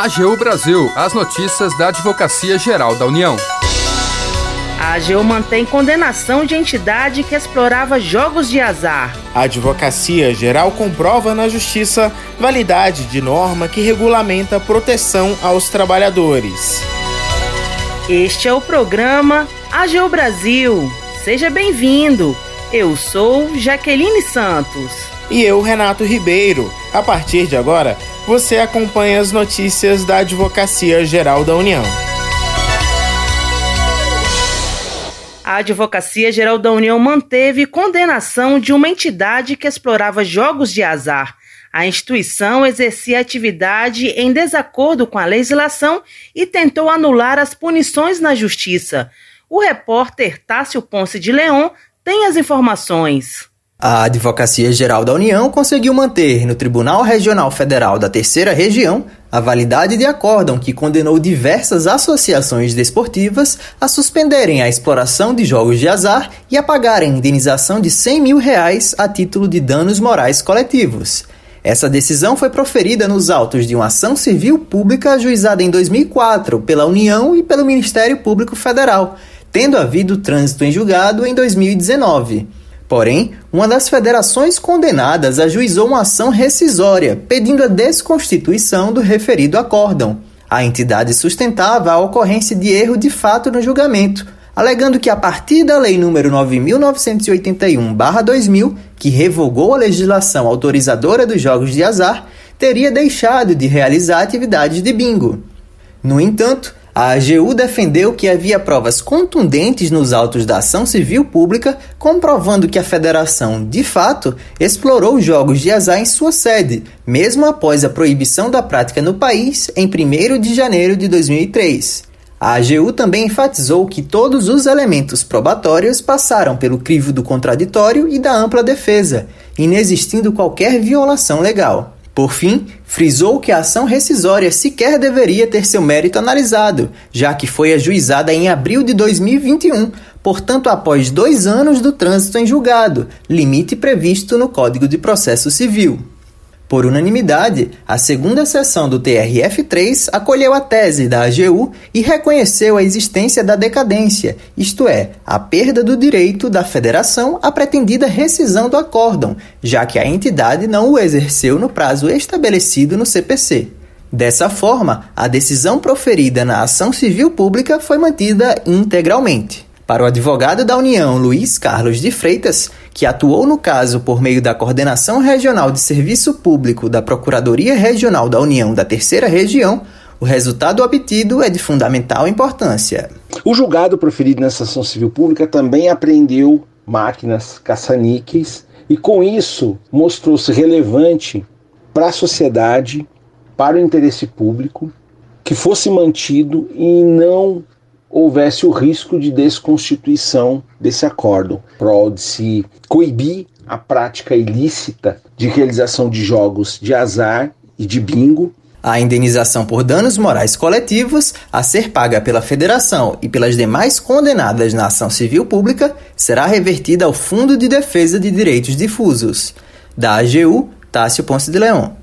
AGU Brasil, as notícias da Advocacia Geral da União. A AGU mantém condenação de entidade que explorava jogos de azar. A Advocacia Geral comprova na Justiça validade de norma que regulamenta a proteção aos trabalhadores. Este é o programa AGU Brasil. Seja bem-vindo. Eu sou Jaqueline Santos. E eu, Renato Ribeiro. A partir de agora, você acompanha as notícias da Advocacia Geral da União. A Advocacia Geral da União manteve condenação de uma entidade que explorava jogos de azar. A instituição exercia atividade em desacordo com a legislação e tentou anular as punições na justiça. O repórter Tássio Ponce de Leão tem as informações. A Advocacia Geral da União conseguiu manter no Tribunal Regional Federal da Terceira Região a validade de acórdão que condenou diversas associações desportivas a suspenderem a exploração de jogos de azar e a pagarem indenização de 100 mil reais a título de danos morais coletivos. Essa decisão foi proferida nos autos de uma ação civil pública ajuizada em 2004 pela União e pelo Ministério Público Federal, tendo havido trânsito em julgado em 2019. Porém, uma das federações condenadas ajuizou uma ação rescisória, pedindo a desconstituição do referido acórdão. A entidade sustentava a ocorrência de erro de fato no julgamento, alegando que a partir da Lei nº 9981/2000, que revogou a legislação autorizadora dos jogos de azar, teria deixado de realizar atividades de bingo. No entanto, a AGU defendeu que havia provas contundentes nos autos da ação civil pública comprovando que a federação, de fato, explorou os jogos de azar em sua sede, mesmo após a proibição da prática no país em 1 de janeiro de 2003. A AGU também enfatizou que todos os elementos probatórios passaram pelo crivo do contraditório e da ampla defesa, inexistindo qualquer violação legal. Por fim, frisou que a ação rescisória sequer deveria ter seu mérito analisado, já que foi ajuizada em abril de 2021, portanto, após dois anos do trânsito em julgado, limite previsto no Código de Processo Civil. Por unanimidade, a segunda sessão do TRF3 acolheu a tese da AGU e reconheceu a existência da decadência, isto é, a perda do direito da federação à pretendida rescisão do acórdão, já que a entidade não o exerceu no prazo estabelecido no CPC. Dessa forma, a decisão proferida na ação civil pública foi mantida integralmente. Para o advogado da União, Luiz Carlos de Freitas, que atuou no caso por meio da Coordenação Regional de Serviço Público da Procuradoria Regional da União da Terceira Região, o resultado obtido é de fundamental importância. O julgado proferido nessa ação civil pública também apreendeu máquinas caça-níqueis e, com isso, mostrou-se relevante para a sociedade, para o interesse público, que fosse mantido e não houvesse o risco de desconstituição desse acordo, prol de se coibir a prática ilícita de realização de jogos de azar e de bingo. A indenização por danos morais coletivos, a ser paga pela federação e pelas demais condenadas na ação civil pública, será revertida ao Fundo de Defesa de Direitos Difusos. Da AGU, Tássio Ponce de Leão.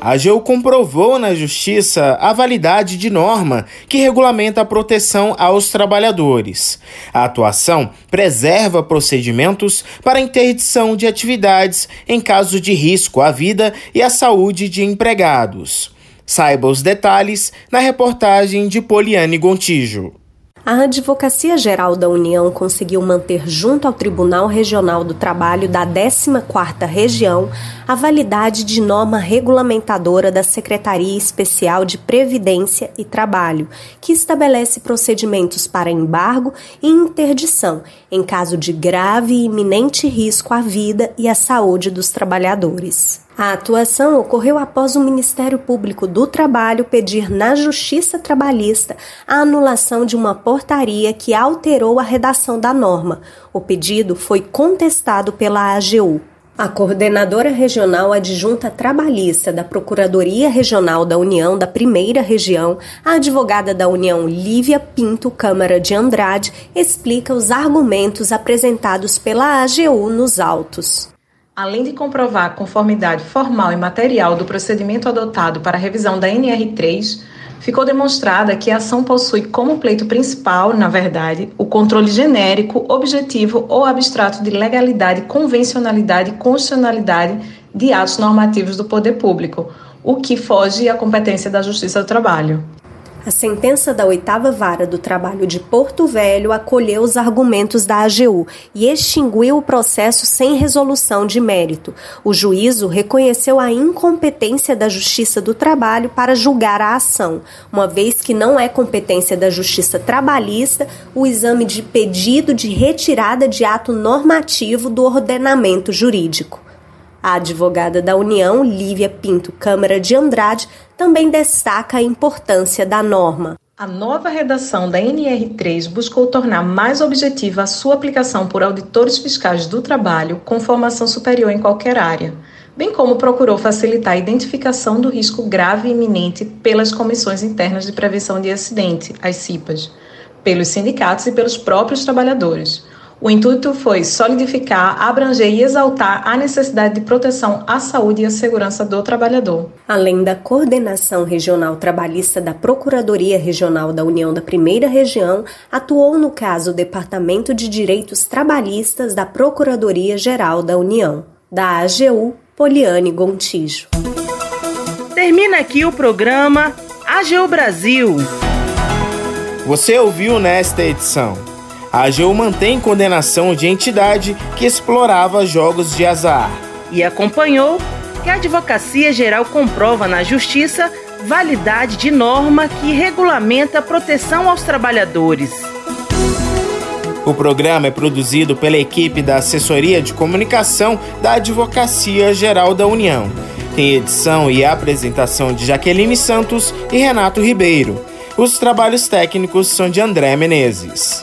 A AGU comprovou na Justiça a validade de norma que regulamenta a proteção aos trabalhadores. A atuação preserva procedimentos para interdição de atividades em caso de risco à vida e à saúde de empregados. Saiba os detalhes na reportagem de Poliane Gontijo. A Advocacia Geral da União conseguiu manter junto ao Tribunal Regional do Trabalho da 14ª Região a validade de norma regulamentadora da Secretaria Especial de Previdência e Trabalho, que estabelece procedimentos para embargo e interdição em caso de grave e iminente risco à vida e à saúde dos trabalhadores. A atuação ocorreu após o Ministério Público do Trabalho pedir na Justiça Trabalhista a anulação de uma portaria que alterou a redação da norma. O pedido foi contestado pela AGU. A coordenadora regional adjunta trabalhista da Procuradoria Regional da União da Primeira Região, a advogada da União Lívia Pinto Câmara de Andrade, explica os argumentos apresentados pela AGU nos autos. Além de comprovar a conformidade formal e material do procedimento adotado para a revisão da NR3, ficou demonstrada que a ação possui como pleito principal, na verdade, o controle genérico, objetivo ou abstrato de legalidade, convencionalidade e constitucionalidade de atos normativos do poder público, o que foge à competência da Justiça do Trabalho. A sentença da oitava vara do trabalho de Porto Velho acolheu os argumentos da AGU e extinguiu o processo sem resolução de mérito. O juízo reconheceu a incompetência da Justiça do Trabalho para julgar a ação, uma vez que não é competência da Justiça Trabalhista o exame de pedido de retirada de ato normativo do ordenamento jurídico. A advogada da União, Lívia Pinto Câmara de Andrade, também destaca a importância da norma. A nova redação da NR3 buscou tornar mais objetiva a sua aplicação por auditores fiscais do trabalho com formação superior em qualquer área, bem como procurou facilitar a identificação do risco grave e iminente pelas comissões internas de prevenção de acidente, as CIPAs, pelos sindicatos e pelos próprios trabalhadores o intuito foi solidificar, abranger e exaltar a necessidade de proteção à saúde e à segurança do trabalhador. Além da coordenação regional trabalhista da Procuradoria Regional da União da Primeira Região, atuou no caso o Departamento de Direitos Trabalhistas da Procuradoria Geral da União. Da AGU, Poliane Gontijo. Termina aqui o programa AGU Brasil. Você ouviu nesta edição a AGU mantém condenação de entidade que explorava jogos de azar. E acompanhou que a Advocacia Geral comprova na Justiça validade de norma que regulamenta a proteção aos trabalhadores. O programa é produzido pela equipe da Assessoria de Comunicação da Advocacia Geral da União. Tem edição e apresentação de Jaqueline Santos e Renato Ribeiro. Os trabalhos técnicos são de André Menezes.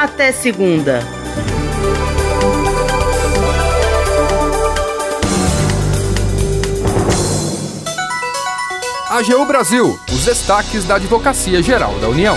Até segunda. AGU Brasil, os destaques da Advocacia Geral da União.